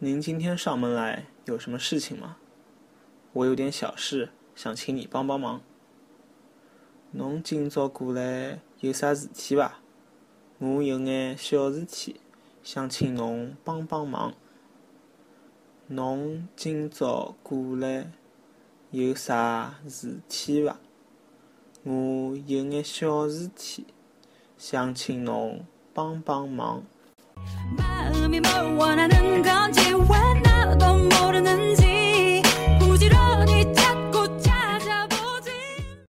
您今天上门来有什么事情吗？我有点小事想请你帮帮忙。侬今朝过来有啥事体伐？我有眼小事体想请侬帮帮忙。侬今朝过来有啥事体伐？我有眼小事体想请侬帮帮忙。